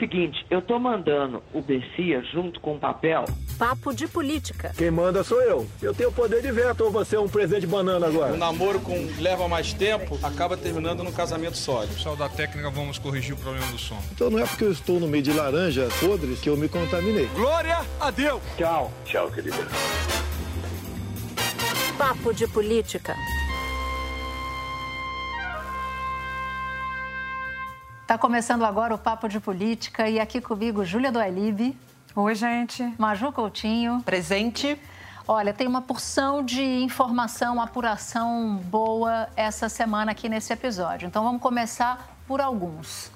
Seguinte, eu tô mandando o Bessia junto com o papel. Papo de política. Quem manda sou eu. Eu tenho poder de veto ou você é um presente de banana agora? O namoro com leva mais tempo acaba terminando no casamento sólido. Pessoal da técnica, vamos corrigir o problema do som. Então não é porque eu estou no meio de laranjas podres que eu me contaminei. Glória a Deus! Tchau. Tchau, querida. Papo de política. Está começando agora o Papo de Política e aqui comigo Júlia Doelib. Oi, gente. Maju Coutinho. Presente. Olha, tem uma porção de informação, apuração boa essa semana aqui nesse episódio. Então vamos começar por alguns.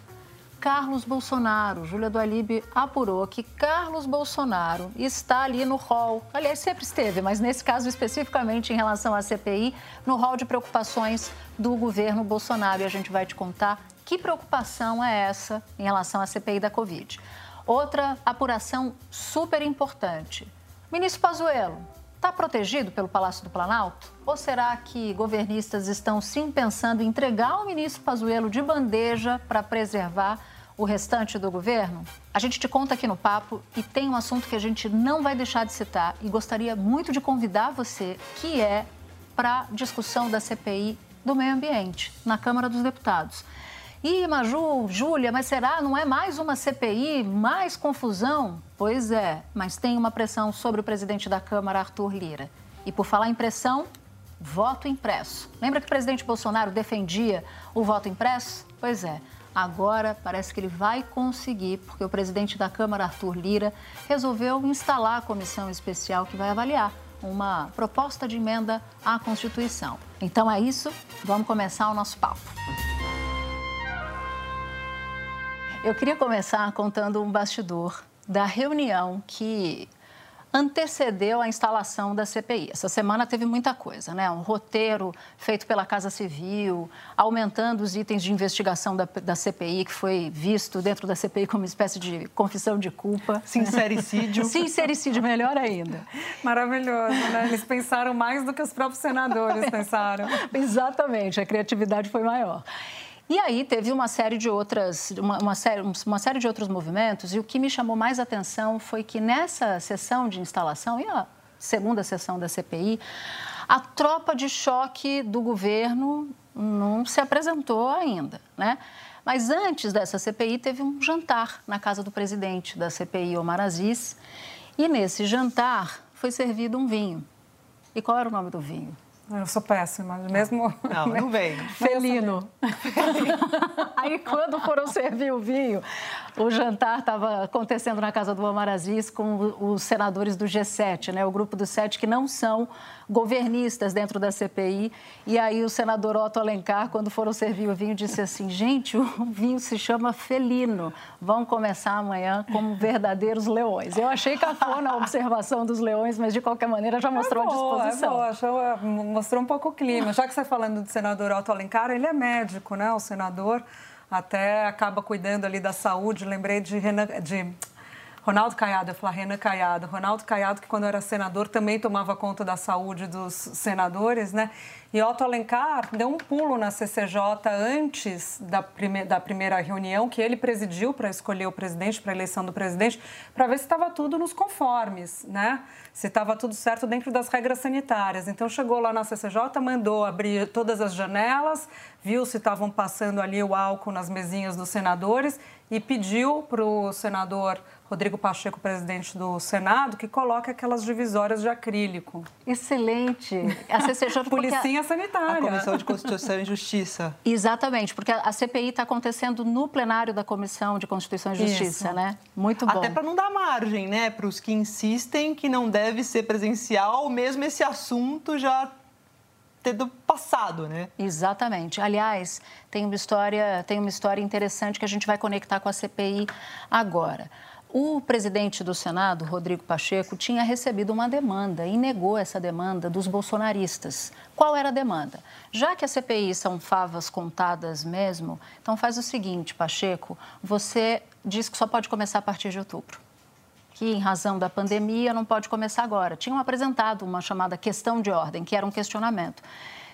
Carlos Bolsonaro, Júlia Doalib apurou que Carlos Bolsonaro está ali no hall, aliás, sempre esteve, mas nesse caso especificamente em relação à CPI, no hall de preocupações do governo Bolsonaro. E a gente vai te contar que preocupação é essa em relação à CPI da Covid? Outra apuração super importante. Ministro Pazuello, está protegido pelo Palácio do Planalto? Ou será que governistas estão sim pensando em entregar o ministro Pazuello de bandeja para preservar o restante do governo? A gente te conta aqui no papo e tem um assunto que a gente não vai deixar de citar e gostaria muito de convidar você, que é para discussão da CPI do meio ambiente na Câmara dos Deputados. Ih, Maju, Júlia, mas será? Não é mais uma CPI? Mais confusão? Pois é, mas tem uma pressão sobre o presidente da Câmara, Arthur Lira. E por falar em pressão, voto impresso. Lembra que o presidente Bolsonaro defendia o voto impresso? Pois é, agora parece que ele vai conseguir, porque o presidente da Câmara, Arthur Lira, resolveu instalar a comissão especial que vai avaliar uma proposta de emenda à Constituição. Então é isso, vamos começar o nosso papo. Eu queria começar contando um bastidor da reunião que antecedeu a instalação da CPI. Essa semana teve muita coisa, né? Um roteiro feito pela Casa Civil, aumentando os itens de investigação da, da CPI, que foi visto dentro da CPI como uma espécie de confissão de culpa. Sincericídio. Sincericídio, melhor ainda. Maravilhoso, né? Eles pensaram mais do que os próprios senadores pensaram. Exatamente, a criatividade foi maior. E aí teve uma série de outras, uma, uma, série, uma série de outros movimentos, e o que me chamou mais atenção foi que nessa sessão de instalação, e a segunda sessão da CPI, a tropa de choque do governo não se apresentou ainda, né? Mas antes dessa CPI, teve um jantar na casa do presidente da CPI, Omar Aziz, e nesse jantar foi servido um vinho. E qual era o nome do vinho? Eu sou péssima, mesmo. Não, não vem. Felino. Aí, quando foram servir o vinho, o jantar estava acontecendo na casa do Omar Aziz com os senadores do G7, né? o grupo dos sete que não são governistas dentro da CPI. E aí, o senador Otto Alencar, quando foram servir o vinho, disse assim: gente, o vinho se chama Felino. Vão começar amanhã como verdadeiros leões. Eu achei cafona a observação dos leões, mas de qualquer maneira já mostrou é boa, a disposição. É boa, mostrou um pouco o clima. Já que você está falando do senador Otto Alencar, ele é médico, né? O senador até acaba cuidando ali da saúde. Lembrei de, Renan, de Ronaldo Caiado, falo Renan Caiado. Ronaldo Caiado, que quando era senador também tomava conta da saúde dos senadores, né? E Otto Alencar deu um pulo na CCJ antes da, prime da primeira reunião que ele presidiu para escolher o presidente, para a eleição do presidente, para ver se estava tudo nos conformes, né? Se estava tudo certo dentro das regras sanitárias. Então chegou lá na CCJ, mandou abrir todas as janelas, viu se estavam passando ali o álcool nas mesinhas dos senadores e pediu para o senador Rodrigo Pacheco, presidente do Senado, que coloque aquelas divisórias de acrílico. Excelente. A CCJ Policinha a... sanitária. A Comissão de Constituição e Justiça. Exatamente, porque a CPI está acontecendo no plenário da Comissão de Constituição e Justiça, Isso. né? Muito bom. Até para não dar margem, né, para os que insistem que não deve ser presencial, mesmo esse assunto já tendo passado, né? Exatamente. Aliás, tem uma história, tem uma história interessante que a gente vai conectar com a CPI agora. O presidente do Senado, Rodrigo Pacheco, tinha recebido uma demanda e negou essa demanda dos bolsonaristas. Qual era a demanda? Já que a CPI são favas contadas mesmo, então faz o seguinte, Pacheco, você diz que só pode começar a partir de outubro. Que, em razão da pandemia, não pode começar agora. Tinham apresentado uma chamada questão de ordem, que era um questionamento.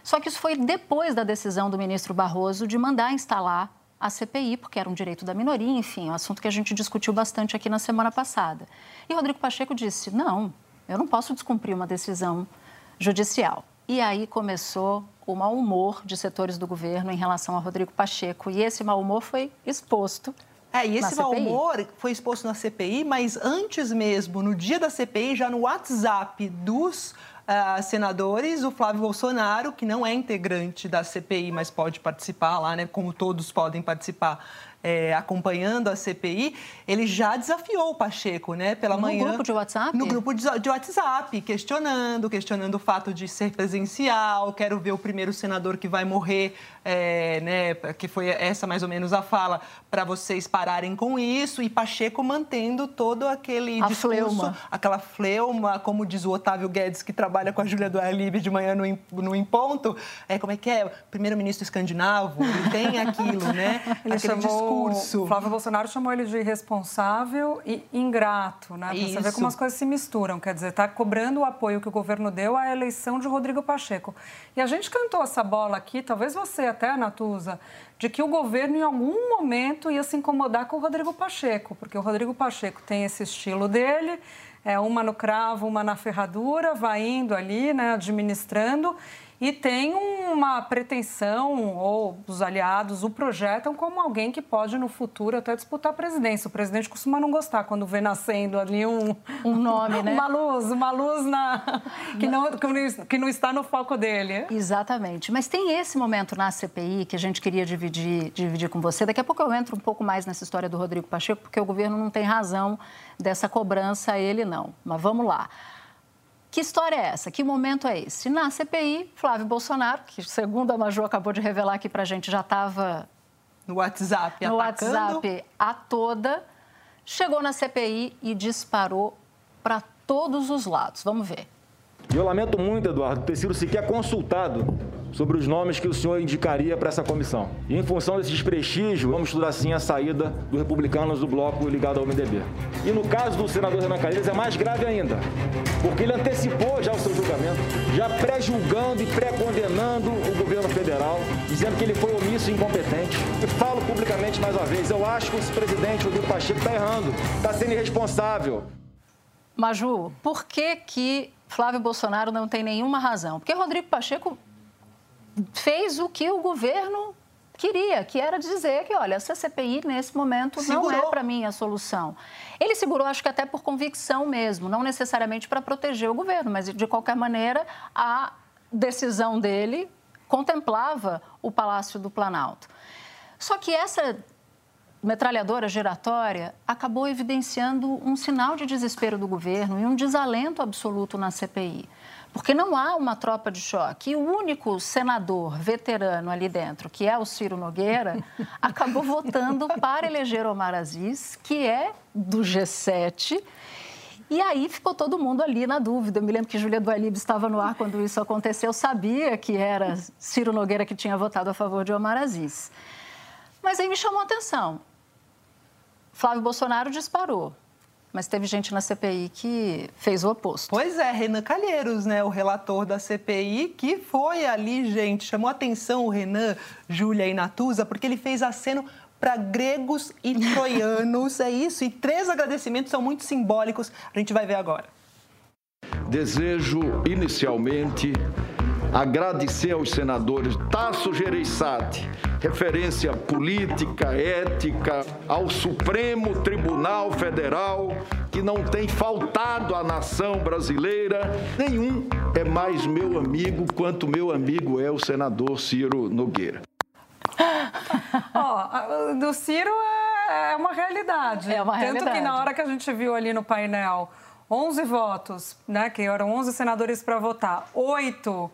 Só que isso foi depois da decisão do ministro Barroso de mandar instalar a CPI, porque era um direito da minoria, enfim, um assunto que a gente discutiu bastante aqui na semana passada. E Rodrigo Pacheco disse: não, eu não posso descumprir uma decisão judicial. E aí começou o mau humor de setores do governo em relação a Rodrigo Pacheco. E esse mau humor foi exposto é, e esse mau humor foi exposto na CPI, mas antes mesmo, no dia da CPI, já no WhatsApp dos uh, senadores, o Flávio Bolsonaro, que não é integrante da CPI, mas pode participar lá, né, como todos podem participar é, acompanhando a CPI, ele já desafiou o Pacheco, né, pela no manhã. No grupo de WhatsApp? No grupo de, de, WhatsApp, questionando, questionando o fato de ser presencial, quero ver o primeiro senador que vai morrer, é, né, que foi essa mais ou menos a fala, para vocês pararem com isso, e Pacheco mantendo todo aquele a discurso, fleuma. aquela fleuma, como diz o Otávio Guedes, que trabalha com a Júlia do Alibe de manhã no, no Em Ponto, é, como é que é? Primeiro-ministro escandinavo, ele tem aquilo, né? Ele aquele chamou discurso Flávio Bolsonaro chamou ele de irresponsável e ingrato, né? Pra você ver como as coisas se misturam. Quer dizer, está cobrando o apoio que o governo deu à eleição de Rodrigo Pacheco. E a gente cantou essa bola aqui, talvez você até, Natuza, de que o governo em algum momento ia se incomodar com o Rodrigo Pacheco, porque o Rodrigo Pacheco tem esse estilo dele, é uma no cravo, uma na ferradura, vai indo ali, né, administrando e tem uma pretensão, ou os aliados o projetam como alguém que pode no futuro até disputar a presidência. O presidente costuma não gostar quando vê nascendo ali um, um nome, né? Uma luz, uma luz na, que, não, que não está no foco dele. Exatamente. Mas tem esse momento na CPI que a gente queria dividir, dividir com você. Daqui a pouco eu entro um pouco mais nessa história do Rodrigo Pacheco, porque o governo não tem razão dessa cobrança a ele, não. Mas vamos lá. Que história é essa? Que momento é esse? Na CPI, Flávio Bolsonaro, que segundo a Maju acabou de revelar aqui para a gente, já estava no WhatsApp, no atacando. WhatsApp a toda, chegou na CPI e disparou para todos os lados. Vamos ver. Eu lamento muito, Eduardo, ter sido sequer consultado sobre os nomes que o senhor indicaria para essa comissão. E em função desse desprestígio, vamos estudar sim a saída dos republicanos do bloco ligado ao MDB. E no caso do senador Renan Calheiros é mais grave ainda, porque ele antecipou já o seu julgamento, já pré-julgando e pré-condenando o governo federal, dizendo que ele foi omisso e incompetente. E falo publicamente mais uma vez, eu acho que esse presidente, Rodrigo Pacheco, está errando, está sendo irresponsável. Maju, por que que Flávio Bolsonaro não tem nenhuma razão? Porque Rodrigo Pacheco fez o que o governo queria, que era dizer que, olha, essa CPI nesse momento Segurou. não é para mim a solução. Ele segurou, acho que até por convicção mesmo, não necessariamente para proteger o governo, mas de qualquer maneira a decisão dele contemplava o Palácio do Planalto. Só que essa metralhadora giratória acabou evidenciando um sinal de desespero do governo e um desalento absoluto na CPI. Porque não há uma tropa de choque. E o único senador veterano ali dentro, que é o Ciro Nogueira, acabou votando para eleger Omar Aziz, que é do G7. E aí ficou todo mundo ali na dúvida. Eu me lembro que Julia Dualib estava no ar quando isso aconteceu, sabia que era Ciro Nogueira que tinha votado a favor de Omar Aziz. Mas aí me chamou a atenção. Flávio Bolsonaro disparou. Mas teve gente na CPI que fez o oposto. Pois é, Renan Calheiros, né, o relator da CPI, que foi ali, gente, chamou atenção o Renan, Júlia e Natuza, porque ele fez aceno para gregos e troianos, é isso, e três agradecimentos são muito simbólicos, a gente vai ver agora. Desejo inicialmente agradecer aos senadores Tasso Gereissati, referência política, ética, ao Supremo Tribunal Federal, que não tem faltado à nação brasileira. Nenhum é mais meu amigo quanto meu amigo é o senador Ciro Nogueira. oh, do Ciro é, é uma realidade. É uma realidade. Tanto que na hora que a gente viu ali no painel 11 votos, né, que eram 11 senadores para votar, oito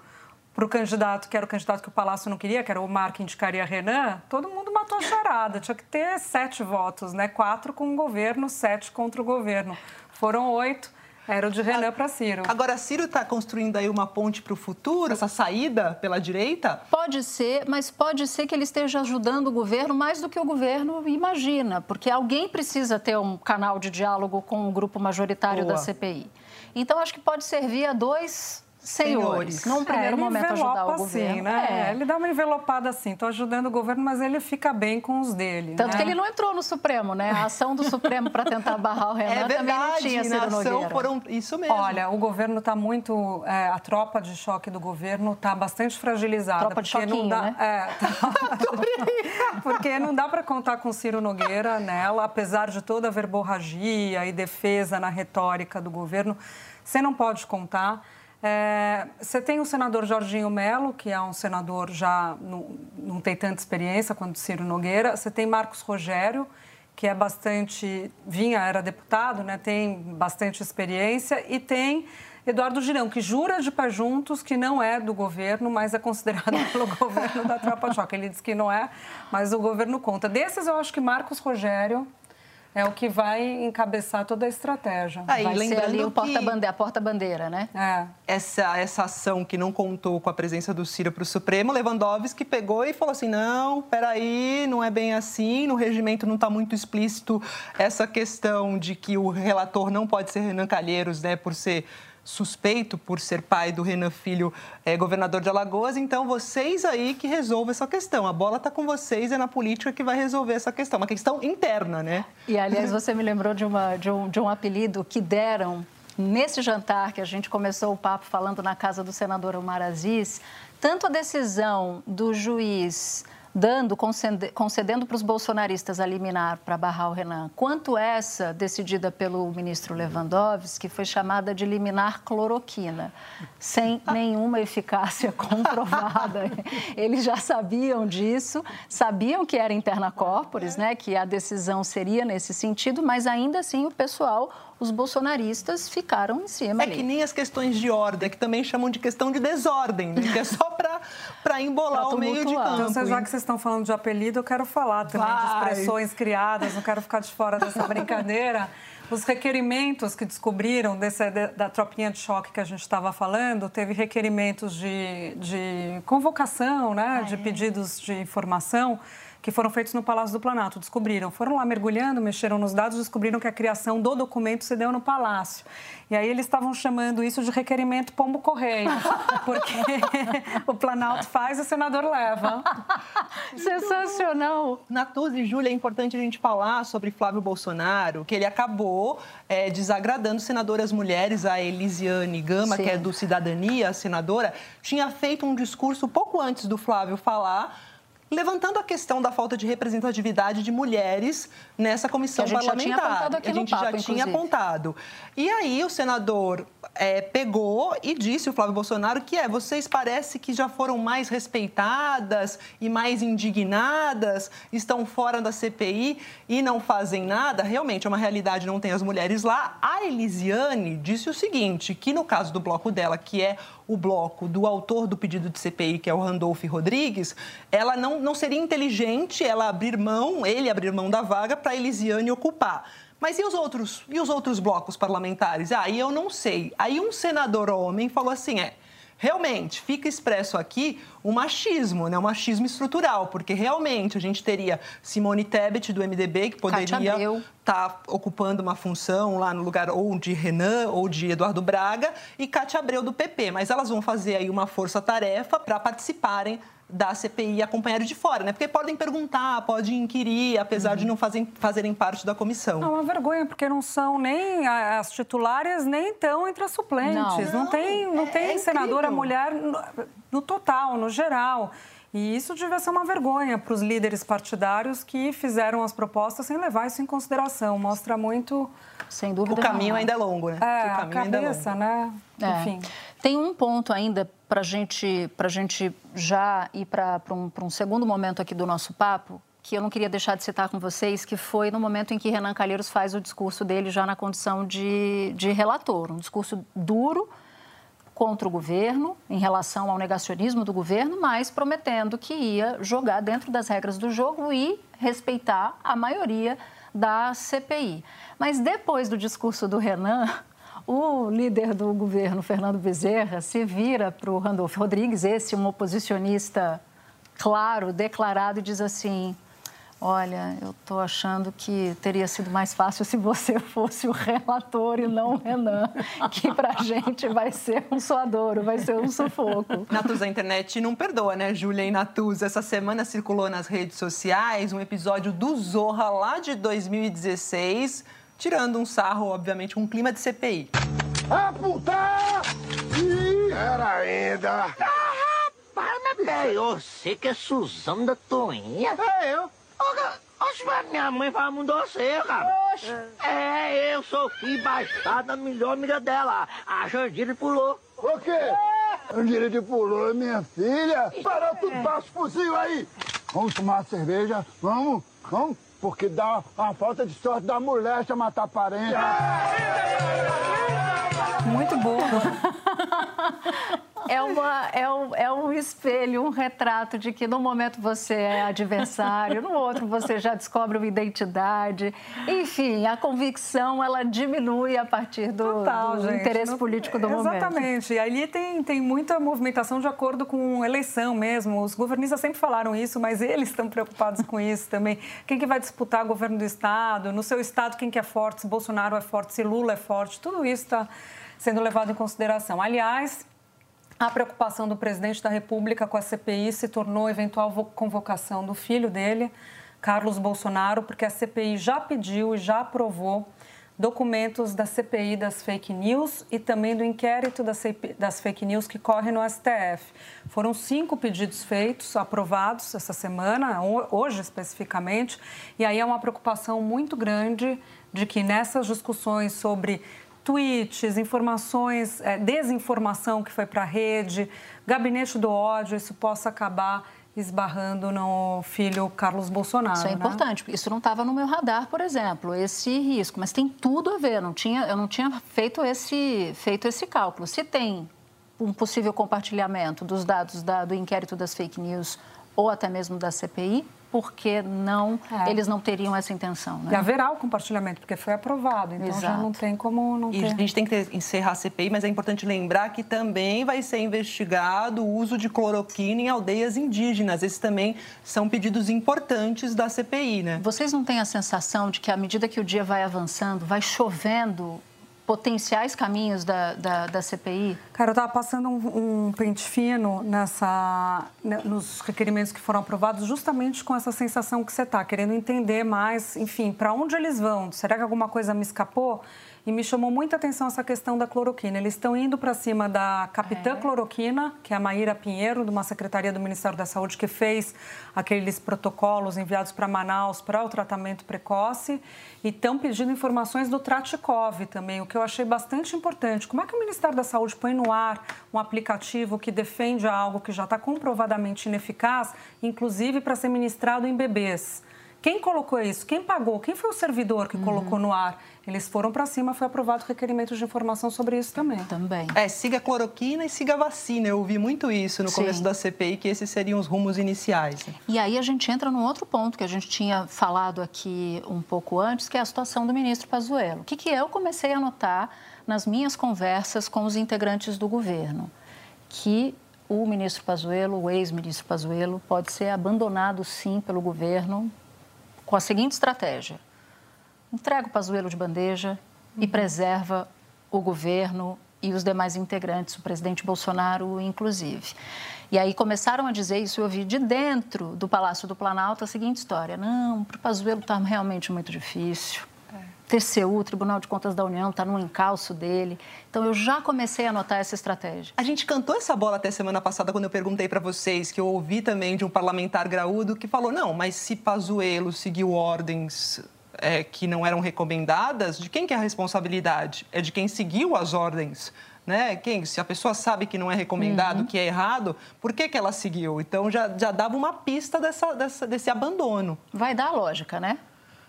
para o candidato, que era o candidato que o Palácio não queria, que era o Mar que indicaria Renan, todo mundo matou a charada. Tinha que ter sete votos, né? Quatro com o governo, sete contra o governo. Foram oito. Era o de Renan para Ciro. Agora, Ciro está construindo aí uma ponte para o futuro, essa saída pela direita? Pode ser, mas pode ser que ele esteja ajudando o governo mais do que o governo imagina, porque alguém precisa ter um canal de diálogo com o grupo majoritário Boa. da CPI. Então, acho que pode servir a dois senhores, num primeiro é, momento ajudar o assim, governo. Né? É. Ele dá uma envelopada assim, estou ajudando o governo, mas ele fica bem com os dele. Tanto né? que ele não entrou no Supremo, né? A ação do Supremo para tentar barrar o Renan é verdade, também não tinha Ciro Nogueira. Foram... Isso mesmo. Olha, o governo está muito... É, a tropa de choque do governo está bastante fragilizada. Tropa de choquinho, não dá, né? É, tá... porque não dá para contar com Ciro Nogueira nela, apesar de toda a verborragia e defesa na retórica do governo. Você não pode contar. É, você tem o senador Jorginho Melo, que é um senador já não, não tem tanta experiência quanto Ciro Nogueira. Você tem Marcos Rogério, que é bastante vinha era deputado, né? Tem bastante experiência e tem Eduardo Girão, que jura de pé juntos que não é do governo, mas é considerado pelo governo da tropa choque. Ele diz que não é, mas o governo conta. Desses, eu acho que Marcos Rogério é o que vai encabeçar toda a estratégia. Aí, vai ser ali o porta-bandeira, a porta-bandeira, né? É. Essa, essa ação que não contou com a presença do Ciro para o Supremo, Lewandowski pegou e falou assim, não, peraí, não é bem assim, no regimento não está muito explícito essa questão de que o relator não pode ser Renan Calheiros, né, por ser suspeito por ser pai do Renan Filho, é, governador de Alagoas. Então, vocês aí que resolvem essa questão. A bola está com vocês, é na política que vai resolver essa questão. Uma questão interna, né? E, aliás, você me lembrou de, uma, de, um, de um apelido que deram nesse jantar que a gente começou o papo falando na casa do senador Omar Aziz. Tanto a decisão do juiz dando, concedendo para os bolsonaristas a liminar para barrar o Renan, quanto essa decidida pelo ministro Lewandowski, que foi chamada de liminar cloroquina, sem nenhuma eficácia comprovada. Eles já sabiam disso, sabiam que era interna corporis, né, que a decisão seria nesse sentido, mas ainda assim o pessoal os bolsonaristas ficaram em cima. É ali. que nem as questões de ordem, que também chamam de questão de desordem, né? que é só para embolar o meio de campo. Então, já que vocês estão falando de apelido, eu quero falar também Vai. de expressões criadas, não quero ficar de fora dessa brincadeira. Os requerimentos que descobriram desse, da tropinha de choque que a gente estava falando, teve requerimentos de, de convocação, né, ah, de é. pedidos de informação que foram feitos no Palácio do Planalto. Descobriram, foram lá mergulhando, mexeram nos dados, descobriram que a criação do documento se deu no Palácio. E aí eles estavam chamando isso de requerimento pombo correio, porque o Planalto faz e o senador leva. Sensacional. Natuz e Júlia, é importante a gente falar sobre Flávio Bolsonaro, que ele acabou é, desagradando senadoras mulheres, a Elisiane Gama, Sim. que é do Cidadania, a senadora, tinha feito um discurso pouco antes do Flávio falar levantando a questão da falta de representatividade de mulheres nessa comissão que a gente parlamentar. Já tinha apontado aqui a gente papo, já inclusive. tinha apontado. E aí o senador é, pegou e disse, o Flávio Bolsonaro, que é, vocês parece que já foram mais respeitadas e mais indignadas, estão fora da CPI e não fazem nada. Realmente é uma realidade, não tem as mulheres lá. A Elisiane disse o seguinte, que no caso do bloco dela, que é o bloco do autor do pedido de CPI, que é o Randolph Rodrigues, ela não, não seria inteligente ela abrir mão, ele abrir mão da vaga para a Elisiane ocupar. Mas e os outros, e os outros blocos parlamentares? Aí ah, eu não sei. Aí um senador homem falou assim: é, realmente fica expresso aqui o machismo, né? o machismo estrutural, porque realmente a gente teria Simone Tebet do MDB que poderia estar tá ocupando uma função lá no lugar ou de Renan ou de Eduardo Braga e Cátia Abreu do PP, mas elas vão fazer aí uma força-tarefa para participarem da CPI acompanhar de fora, né? Porque podem perguntar, podem inquirir, apesar uhum. de não fazem, fazerem parte da comissão. É uma vergonha, porque não são nem as titulares, nem estão entre as suplentes. Não, não, não tem, não é, tem é senadora mulher no, no total, no geral. E isso devia ser uma vergonha para os líderes partidários que fizeram as propostas sem levar isso em consideração. Mostra muito. Sem dúvida. O caminho ainda é longo, né? É, o caminho a cabeça, ainda é longo. né? É. Enfim. Tem um ponto ainda para gente, a gente já ir para um, um segundo momento aqui do nosso papo, que eu não queria deixar de citar com vocês, que foi no momento em que Renan Calheiros faz o discurso dele já na condição de, de relator. Um discurso duro contra o governo, em relação ao negacionismo do governo, mas prometendo que ia jogar dentro das regras do jogo e respeitar a maioria da CPI. Mas depois do discurso do Renan, o líder do governo, Fernando Bezerra, se vira para o Randolfo Rodrigues, esse um oposicionista claro, declarado, e diz assim: Olha, eu estou achando que teria sido mais fácil se você fosse o relator e não o Renan, que para a gente vai ser um suadouro, vai ser um sufoco. Natus, a internet não perdoa, né, Júlia e Natus? Essa semana circulou nas redes sociais um episódio do Zorra lá de 2016, tirando um sarro, obviamente, com um clima de CPI. Ah, puta! Ih, era ainda! Ah, rapaz, mas peraí, você que é Suzana da Toinha? É eu. Oxe, mas minha mãe fala muito você, cara. Oxe. É, eu sou filho bastardo da melhor amiga dela, a Jandira pulou. O quê? Jandira pulou, minha filha. Parou tudo, passa o fuzil aí. Vamos tomar uma cerveja, vamos, vamos, porque dá uma falta de sorte da moléstia matar parente. Muito bom. é, uma, é, um, é um espelho, um retrato de que no momento você é adversário, no outro você já descobre uma identidade. Enfim, a convicção ela diminui a partir do, Total, do interesse no, político do exatamente. momento. Exatamente. E ali tem, tem muita movimentação de acordo com eleição mesmo. Os governistas sempre falaram isso, mas eles estão preocupados com isso também. Quem que vai disputar o governo do Estado? No seu Estado, quem que é forte? Se Bolsonaro é forte, se Lula é forte? Tudo isso está sendo levado em consideração. Aliás, a preocupação do presidente da República com a CPI se tornou eventual convocação do filho dele, Carlos Bolsonaro, porque a CPI já pediu e já aprovou documentos da CPI das fake news e também do inquérito das fake news que corre no STF. Foram cinco pedidos feitos, aprovados essa semana, hoje especificamente, e aí é uma preocupação muito grande de que nessas discussões sobre tweets, informações, é, desinformação que foi para a rede, gabinete do ódio, isso possa acabar esbarrando no filho Carlos Bolsonaro. Isso é né? importante, porque isso não estava no meu radar, por exemplo, esse risco, mas tem tudo a ver, não tinha, eu não tinha feito esse, feito esse cálculo. Se tem um possível compartilhamento dos dados da, do inquérito das fake news ou até mesmo da CPI, porque não, é. eles não teriam essa intenção. Né? E haverá o compartilhamento, porque foi aprovado, então Exato. já não tem como não e ter. A gente tem que encerrar a CPI, mas é importante lembrar que também vai ser investigado o uso de cloroquina em aldeias indígenas. Esses também são pedidos importantes da CPI, né? Vocês não têm a sensação de que à medida que o dia vai avançando, vai chovendo potenciais caminhos da, da, da CPI? Cara, eu estava passando um, um, pente fino nessa, né, nos requerimentos que foram aprovados, justamente com essa sensação que você está, querendo entender mais, enfim, para onde eles vão. Será que alguma coisa me escapou? E me chamou muita atenção essa questão da cloroquina. Eles estão indo para cima da capitã é. cloroquina, que é a Maíra Pinheiro, de uma secretaria do Ministério da Saúde, que fez aqueles protocolos enviados para Manaus para o tratamento precoce. E estão pedindo informações do Tratikov também, o que eu achei bastante importante. Como é que o Ministério da Saúde põe no ar um aplicativo que defende algo que já está comprovadamente ineficaz, inclusive para ser ministrado em bebês? Quem colocou isso? Quem pagou? Quem foi o servidor que uhum. colocou no ar? Eles foram para cima, foi aprovado requerimento de informação sobre isso também. Também. É, siga a cloroquina e siga a vacina. Eu ouvi muito isso no Sim. começo da CPI, que esses seriam os rumos iniciais. E aí a gente entra num outro ponto que a gente tinha falado aqui um pouco antes, que é a situação do ministro Pazuello. O que, que eu comecei a notar nas minhas conversas com os integrantes do governo? Que o ministro Pazuello, o ex-ministro Pazuello, pode ser abandonado, sim, pelo governo com a seguinte estratégia entrega o Pazuello de bandeja uhum. e preserva o governo e os demais integrantes, o presidente Bolsonaro inclusive. E aí começaram a dizer isso, eu ouvi de dentro do Palácio do Planalto a seguinte história: não, para o Pazuello está realmente muito difícil. TCU, Tribunal de Contas da União, está no encalço dele. Então, eu já comecei a notar essa estratégia. A gente cantou essa bola até semana passada, quando eu perguntei para vocês, que eu ouvi também de um parlamentar graúdo que falou: não, mas se Pazuello seguiu ordens é, que não eram recomendadas, de quem que é a responsabilidade? É de quem seguiu as ordens. Né? Quem, se a pessoa sabe que não é recomendado, uhum. que é errado, por que, que ela seguiu? Então já, já dava uma pista dessa, dessa, desse abandono. Vai dar lógica, né?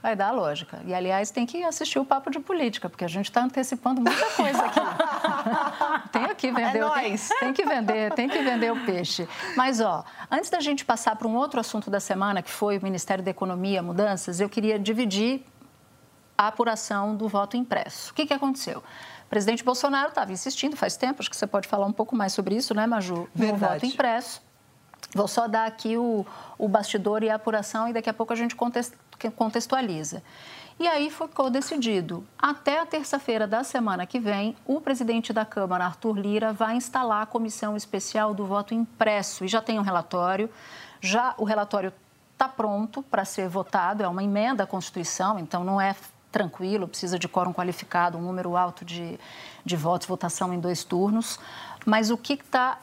Vai dar lógica. E, aliás, tem que assistir o Papo de Política, porque a gente está antecipando muita coisa aqui. tem que vender. É tem, tem, que vender, tem que vender o peixe. Mas, ó, antes da gente passar para um outro assunto da semana, que foi o Ministério da Economia, mudanças, eu queria dividir a apuração do voto impresso. O que, que aconteceu? O presidente Bolsonaro estava insistindo faz tempo, acho que você pode falar um pouco mais sobre isso, né, Maju? Verdade. No voto impresso. Vou só dar aqui o, o bastidor e a apuração e daqui a pouco a gente contextualiza. E aí ficou decidido. Até a terça-feira da semana que vem, o presidente da Câmara, Arthur Lira, vai instalar a comissão especial do voto impresso. E já tem um relatório. Já o relatório está pronto para ser votado, é uma emenda à Constituição, então não é tranquilo, precisa de quórum qualificado, um número alto de, de votos, votação em dois turnos. Mas o que está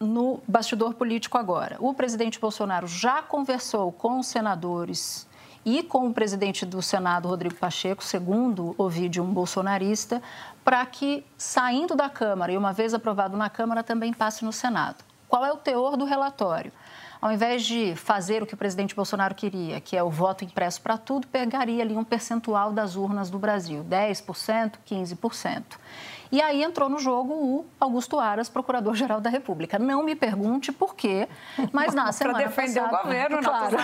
no bastidor político agora? O presidente Bolsonaro já conversou com os senadores e com o presidente do Senado, Rodrigo Pacheco, segundo ouvi de um bolsonarista, para que, saindo da Câmara e uma vez aprovado na Câmara, também passe no Senado. Qual é o teor do relatório? Ao invés de fazer o que o presidente Bolsonaro queria, que é o voto impresso para tudo, pegaria ali um percentual das urnas do Brasil, 10%, 15%. E aí entrou no jogo o Augusto Aras, procurador-geral da República. Não me pergunte por quê, mas na semana Para defender passada, o governo, claro.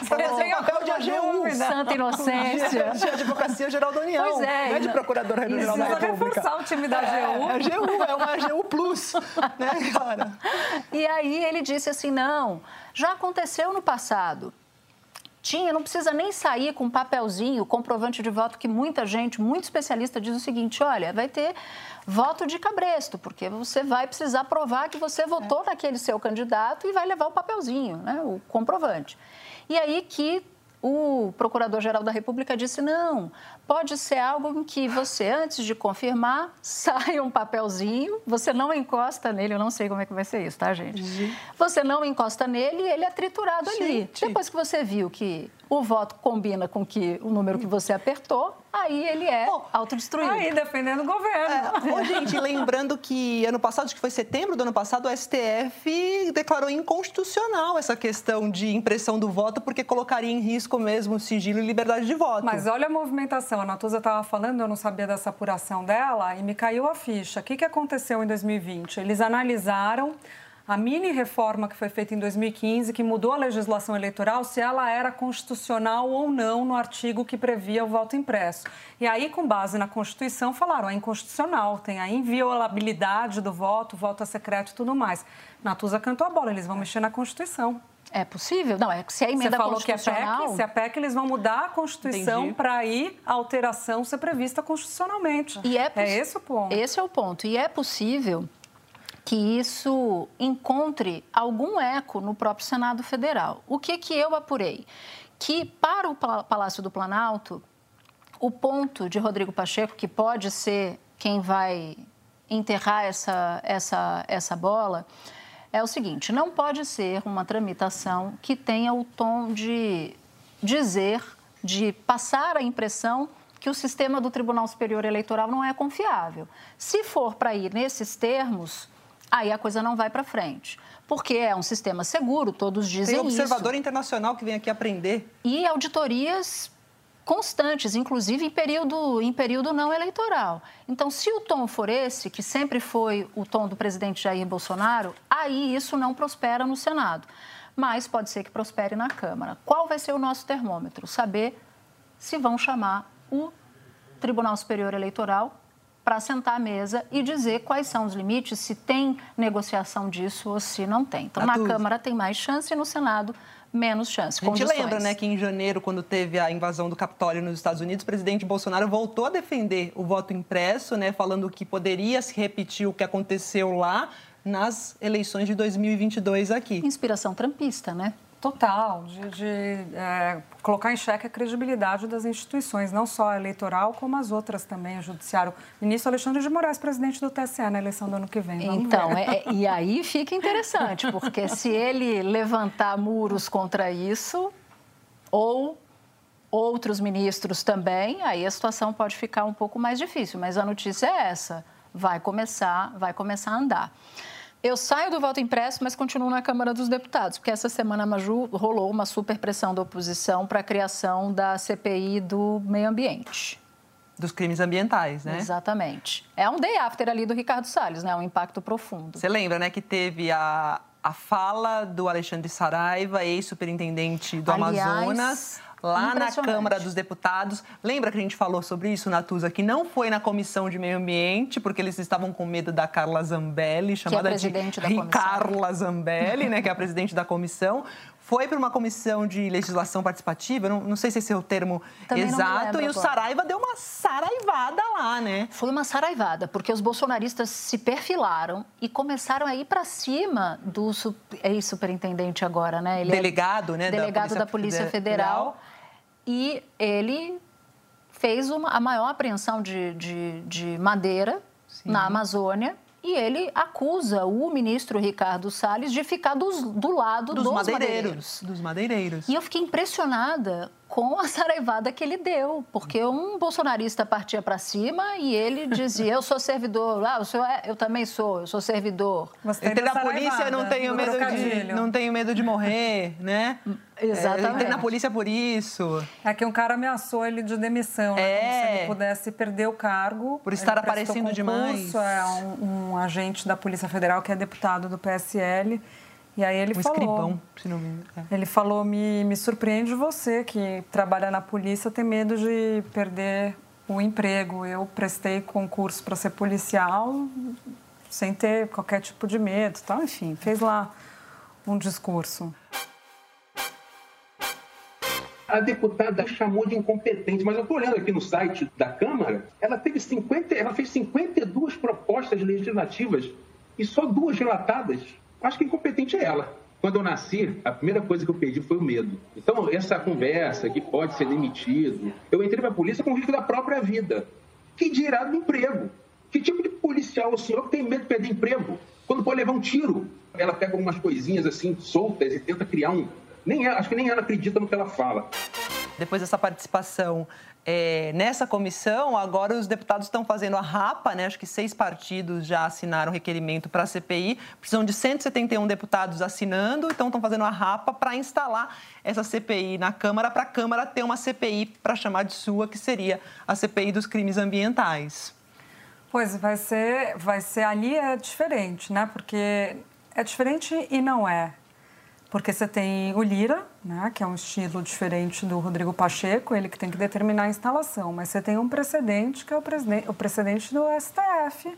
Você tem papel de AGU. Santa inocência. De Advocacia Geral da União. Pois é. Não é de Procurador-Geral da Precisa República. reforçar o time da AGU. É, AGU, é uma AGU Plus, né, cara? E aí ele disse assim: não, já aconteceu no passado. Tinha, não precisa nem sair com um papelzinho, comprovante de voto, que muita gente, muito especialista, diz o seguinte: olha, vai ter voto de cabresto, porque você vai precisar provar que você votou naquele seu candidato e vai levar o papelzinho, né, o comprovante. E aí que o Procurador-Geral da República disse: não, pode ser algo em que você, antes de confirmar, sai um papelzinho, você não encosta nele, eu não sei como é que vai ser isso, tá, gente? Você não encosta nele e ele é triturado ali. Gente. Depois que você viu que o voto combina com que, o número que você apertou, aí ele é autodestruído. Aí, defendendo o governo. Ô, gente, lembrando que ano passado, acho que foi setembro do ano passado, o STF declarou inconstitucional essa questão de impressão do voto, porque colocaria em risco mesmo o sigilo e liberdade de voto. Mas olha a movimentação. A Natuza estava falando, eu não sabia dessa apuração dela, e me caiu a ficha. O que, que aconteceu em 2020? Eles analisaram a mini reforma que foi feita em 2015, que mudou a legislação eleitoral, se ela era constitucional ou não no artigo que previa o voto impresso. E aí, com base na Constituição, falaram é inconstitucional, tem a inviolabilidade do voto, voto é secreto e tudo mais. Natuza cantou a bola, eles vão mexer na Constituição. É possível? Não, é que se a Você emenda falou que é constitucional... PEC, se é PEC, eles vão mudar a Constituição para aí a alteração ser prevista constitucionalmente. E é, poss- esse o ponto. Esse é o ponto. E é possível que isso encontre algum eco no próprio Senado Federal. O que, que eu apurei? Que para o Palácio do Planalto, o ponto de Rodrigo Pacheco, que pode ser quem vai enterrar essa, essa, essa bola, é o seguinte: não pode ser uma tramitação que tenha o tom de dizer, de passar a impressão que o sistema do Tribunal Superior Eleitoral não é confiável. Se for para ir nesses termos, aí a coisa não vai para frente. Porque é um sistema seguro, todos dizem Tem observador isso. internacional que vem aqui aprender. E auditorias constantes, inclusive em período, em período não eleitoral. Então, se o tom for esse, que sempre foi o tom do presidente Jair Bolsonaro, aí isso não prospera no Senado. Mas pode ser que prospere na Câmara. Qual vai ser o nosso termômetro? Saber se vão chamar o Tribunal Superior Eleitoral para sentar à mesa e dizer quais são os limites, se tem negociação disso ou se não tem. Então, na Natuza. Câmara tem mais chance e no Senado menos chance. A gente condições. lembra, né, que em janeiro, quando teve a invasão do Capitólio nos Estados Unidos, o presidente Bolsonaro voltou a defender o voto impresso, né, falando que poderia se repetir o que aconteceu lá nas eleições de 2022 aqui. Inspiração trampista, né? Total, de, de, é, colocar em xeque a credibilidade das instituições, não só a eleitoral, como as outras também, o judiciário. Ministro Alexandre de Moraes, presidente do TSE na eleição do ano que vem. Então, é- é- e aí fica interessante, porque se ele levantar muros contra isso, ou outros ministros também, aí a situação pode ficar um pouco mais difícil. Mas a notícia é essa: vai começar, vai começar a andar. Eu saio do voto impresso, mas continuo na Câmara dos Deputados, porque essa semana, Maju, rolou uma super pressão da oposição para a criação da CPI do meio ambiente. Dos crimes ambientais, né? Exatamente. É um day after ali do Ricardo Salles, né? Um impacto profundo. Você lembra, né, que teve a, a fala do Alexandre Saraiva, ex-superintendente do Aliás- Amazonas, lá na Câmara dos Deputados. Lembra que a gente falou sobre isso, Natuza, que não foi na Comissão de Meio Ambiente, porque eles estavam com medo da Carla Zambelli, chamada é de Carla Zambelli, né, que é a presidente da comissão foi para uma comissão de legislação participativa, não, não sei se esse é o termo Também exato, e o Saraiva deu uma saraivada lá, né? Foi uma saraivada, porque os bolsonaristas se perfilaram e começaram a ir para cima do é superintendente agora, né? Ele é delegado, é né? Delegado da Polícia, da Polícia Federal. Federal. E ele fez uma, a maior apreensão de, de, de madeira Sim. na Amazônia e ele acusa o ministro Ricardo Salles de ficar dos, do lado dos, dos madeireiros, madeireiros. Dos madeireiros. E eu fiquei impressionada com a saraivada que ele deu, porque um bolsonarista partia para cima e ele dizia: Eu sou servidor, ah, o senhor é, eu também sou, eu sou servidor. Entrei na polícia, não tenho medo de, não tenho medo de morrer, né? Exatamente. É, entrei na polícia por isso. É que um cara ameaçou ele de demissão, né? É. Como se ele pudesse perder o cargo. Por estar aparecendo concurso, demais. É um, um agente da Polícia Federal que é deputado do PSL. E aí ele um falou. Escribão, se não me... É. Ele falou: me, me surpreende você que trabalha na polícia ter medo de perder o emprego. Eu prestei concurso para ser policial sem ter qualquer tipo de medo. Tal. Enfim, fez lá um discurso. A deputada chamou de incompetente, mas eu estou olhando aqui no site da Câmara, ela teve 50, ela fez 52 propostas legislativas e só duas relatadas Acho que incompetente é ela. Quando eu nasci, a primeira coisa que eu perdi foi o medo. Então, essa conversa que pode ser demitido, eu entrei para a polícia com o risco da própria vida. Que dirá do emprego? Que tipo de policial o senhor tem medo de perder emprego? Quando pode levar um tiro, ela pega algumas coisinhas assim soltas e tenta criar um. Nem ela, acho que nem ela acredita no que ela fala. Depois dessa participação é, nessa comissão, agora os deputados estão fazendo a rapa, né? Acho que seis partidos já assinaram requerimento para a CPI. Precisam de 171 deputados assinando, então estão fazendo a rapa para instalar essa CPI na Câmara, para a Câmara ter uma CPI para chamar de sua, que seria a CPI dos crimes ambientais. Pois vai ser, vai ser ali é diferente, né? Porque é diferente e não é. Porque você tem o Lira, né, que é um estilo diferente do Rodrigo Pacheco, ele que tem que determinar a instalação. Mas você tem um precedente, que é o, o precedente do STF,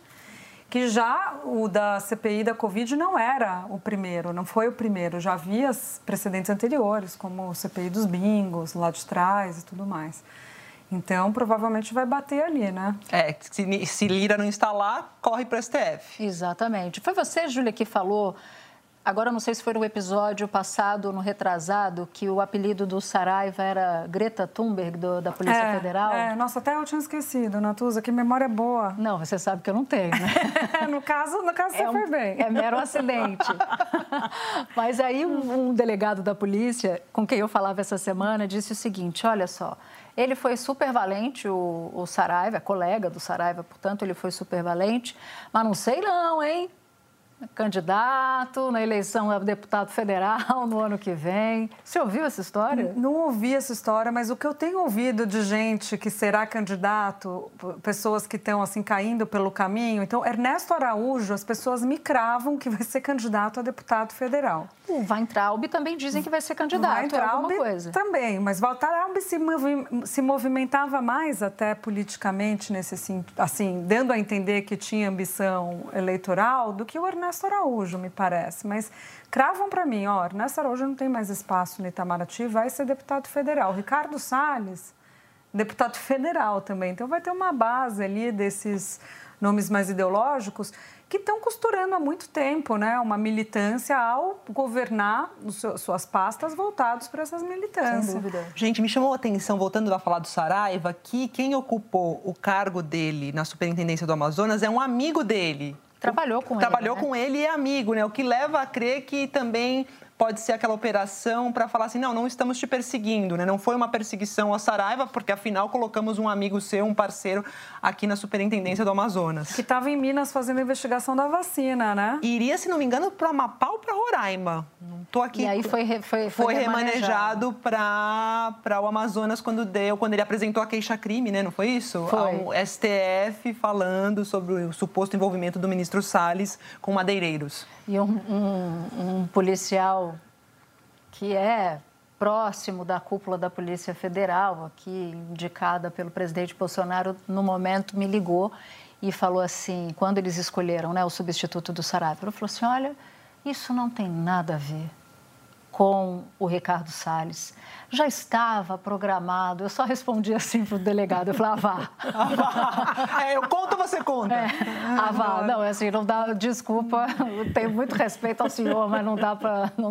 que já o da CPI da Covid não era o primeiro, não foi o primeiro. Já havia precedentes anteriores, como o CPI dos bingos, lá de trás e tudo mais. Então, provavelmente vai bater ali, né? É, se, se Lira não instalar, corre para o STF. Exatamente. Foi você, Júlia, que falou Agora, não sei se foi no episódio passado, no retrasado, que o apelido do Saraiva era Greta Thunberg, do, da Polícia é, Federal. É, nossa, até eu tinha esquecido, Natuza, que memória boa. Não, você sabe que eu não tenho, né? no caso, no caso, é você um, foi bem. É mero acidente. Mas aí, um, um delegado da polícia, com quem eu falava essa semana, disse o seguinte: olha só. Ele foi super valente, o, o Saraiva, colega do Saraiva, portanto, ele foi super valente. Mas não sei não, hein? Candidato na eleição a deputado federal no ano que vem. Você ouviu essa história? Não, ouvi essa história, mas o que eu tenho ouvido de gente que será candidato, pessoas que estão assim caindo pelo caminho. Então, Ernesto Araújo, as pessoas me cravam que vai ser candidato a deputado federal. O Weintraub também dizem que vai ser candidato Weintraub a alguma coisa. Também, mas Weintraub se, movi se movimentava mais até politicamente nesse assim, dando a entender que tinha ambição eleitoral do que o Ernesto Ernesto Araújo, me parece. Mas cravam para mim, ó, Ernesto Araújo não tem mais espaço no Itamaraty, vai ser deputado federal. Ricardo Salles, deputado federal também. Então vai ter uma base ali desses nomes mais ideológicos que estão costurando há muito tempo, né? Uma militância ao governar suas pastas voltados para essas militâncias. Sem dúvida. Gente, me chamou a atenção, voltando a falar do Saraiva, que quem ocupou o cargo dele na Superintendência do Amazonas é um amigo dele, Trabalhou com trabalhou ele. Trabalhou né? com ele e é amigo, né? O que leva a crer que também pode ser aquela operação para falar assim, não, não estamos te perseguindo, né? Não foi uma perseguição ao Saraiva, porque afinal colocamos um amigo seu, um parceiro aqui na Superintendência do Amazonas. Que estava em Minas fazendo a investigação da vacina, né? Iria, se não me engano, para Amapá ou para Roraima. Não tô aqui. E aí foi foi, foi, foi remanejado para para o Amazonas quando deu, quando ele apresentou a queixa crime, né? Não foi isso? Foi. Ao STF falando sobre o suposto envolvimento do ministro Salles com madeireiros. E um, um, um policial que é próximo da cúpula da Polícia Federal, aqui indicada pelo presidente Bolsonaro, no momento me ligou e falou assim, quando eles escolheram né, o substituto do Saraiva, ele falou assim, olha, isso não tem nada a ver com o Ricardo Salles. Já estava programado, eu só respondi assim para o delegado, eu falei, ah, vá. é, eu conto, você conta. É, ah, vá. Não, assim, não dá, desculpa, eu tenho muito respeito ao senhor, mas não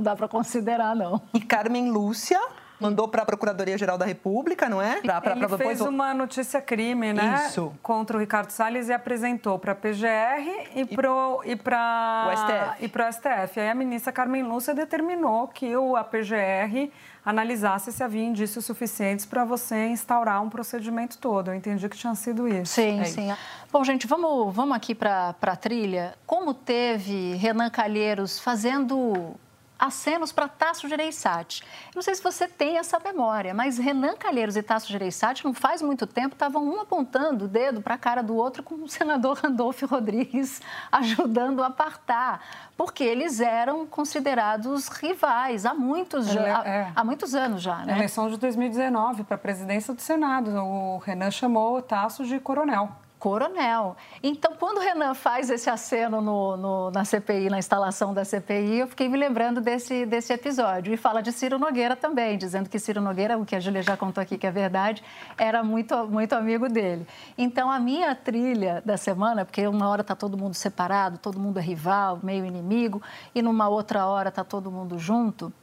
dá para considerar, não. E Carmen Lúcia, mandou para a Procuradoria-Geral da República, não é? Pra, pra, Ele pra fez uma notícia-crime, né? Isso. Contra o Ricardo Salles e apresentou para a PGR e para e o STF. E para o STF. Aí a ministra Carmen Lúcia determinou que o, a PGR analisasse se havia indícios suficientes para você instaurar um procedimento todo. Eu entendi que tinha sido isso. Sim, é sim. Isso. Bom, gente, vamos, vamos aqui para a trilha. Como teve Renan Calheiros fazendo acenos para Tasso Gereissati. Não sei se você tem essa memória, mas Renan Calheiros e Tasso Gereissati, não faz muito tempo, estavam um apontando o dedo para a cara do outro com o senador Randolfo Rodrigues ajudando a apartar, porque eles eram considerados rivais há muitos, já, é. há, muitos anos já. Né? Eleição de 2019 para a presidência do Senado, o Renan chamou o Tasso de coronel coronel. Então, quando o Renan faz esse aceno no, no, na CPI, na instalação da CPI, eu fiquei me lembrando desse, desse episódio. E fala de Ciro Nogueira também, dizendo que Ciro Nogueira, o que a Júlia já contou aqui que é verdade, era muito, muito amigo dele. Então, a minha trilha da semana, porque uma hora está todo mundo separado, todo mundo é rival, meio inimigo, e numa outra hora está todo mundo junto,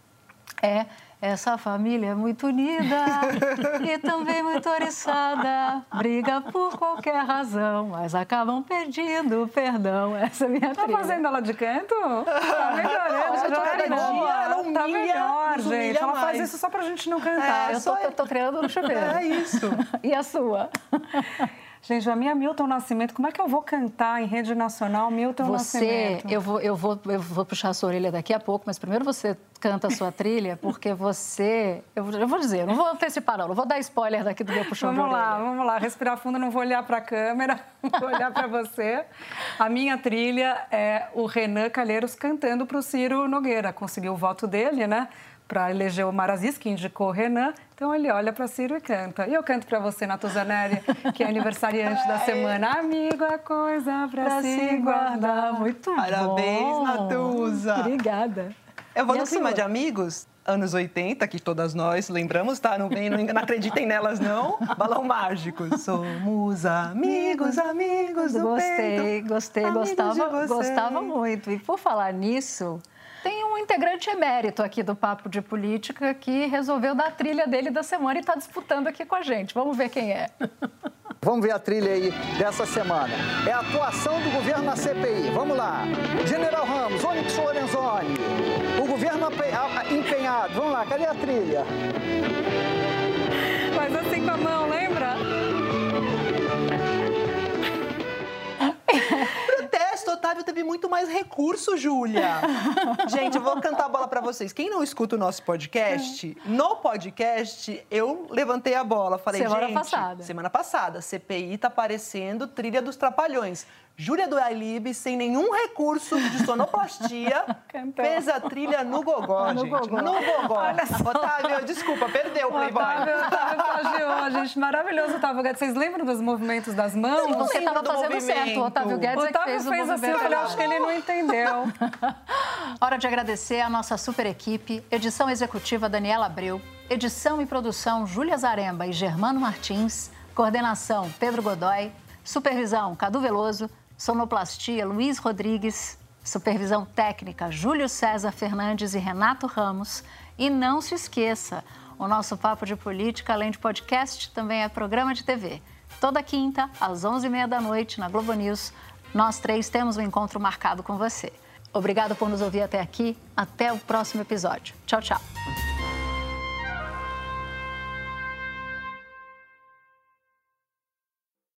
é essa família é muito unida e também muito oriçada. Briga por qualquer razão, mas acabam pedindo perdão. Essa é minha tá trilha. Tá fazendo ela de canto? Tá melhorando. Ela, tá melhor, ela humilha, tá melhor, gente. Ela faz isso só pra gente não cantar. É, eu, tô, eu tô criando no chuveiro. É isso. e a sua? Gente, a minha Milton Nascimento, como é que eu vou cantar em rede nacional Milton você, Nascimento? Eu vou, eu, vou, eu vou puxar a sua orelha daqui a pouco, mas primeiro você canta a sua trilha, porque você... Eu, eu vou dizer, não vou antecipar não, não vou dar spoiler daqui do meu puxão Vamos lá, vamos lá, respirar fundo, não vou olhar para a câmera, vou olhar para você. A minha trilha é o Renan Calheiros cantando para o Ciro Nogueira. Conseguiu o voto dele, né? Para eleger o Marazis, que indicou o Renan. Então ele olha para Ciro e canta. E eu canto para você, Natuzanelli, que é aniversariante da semana. Amigo é coisa para se guardar. Muito Parabéns, bom. Natuza. Obrigada. Eu vou e no clima de amigos, anos 80, que todas nós lembramos, tá? Não, vem, não, não acreditem nelas, não. Balão mágico. Somos amigos, amigos do Gostei, peito, gostei, gostava, gostava muito. E por falar nisso, tem um integrante emérito aqui do Papo de Política que resolveu dar a trilha dele da semana e está disputando aqui com a gente. Vamos ver quem é. Vamos ver a trilha aí dessa semana. É a atuação do governo na CPI. Vamos lá. General Ramos, Onyx Lorenzoni. O governo empenhado. Vamos lá, cadê a trilha? Faz assim com a mão, lembra? Otávio teve muito mais recurso, Júlia. Gente, eu vou cantar a bola para vocês. Quem não escuta o nosso podcast, no podcast eu levantei a bola. Falei, semana gente, passada. semana passada, CPI tá parecendo trilha dos trapalhões. Júlia do Alibe, sem nenhum recurso de sonoplastia, fez a trilha no gogó, no gente. Gogó. No gogó. Otávio, desculpa, perdeu o Playboy. Otávio, Otávio plagiou, gente. Maravilhoso, Otávio Guedes. Vocês lembram dos movimentos das mãos? Você estava fazendo movimento. certo. O Otávio Guedes Otávio é fez, fez o assim, eu falei, acho que ele não entendeu. Hora de agradecer a nossa super equipe. Edição executiva, Daniela Abreu. Edição e produção, Júlia Zaremba e Germano Martins. Coordenação, Pedro Godoy. Supervisão, Cadu Veloso. Sonoplastia, Luiz Rodrigues. Supervisão técnica, Júlio César Fernandes e Renato Ramos. E não se esqueça, o nosso Papo de Política, além de podcast, também é programa de TV. Toda quinta, às 11h30 da noite, na Globo News, nós três temos um encontro marcado com você. Obrigado por nos ouvir até aqui. Até o próximo episódio. Tchau, tchau.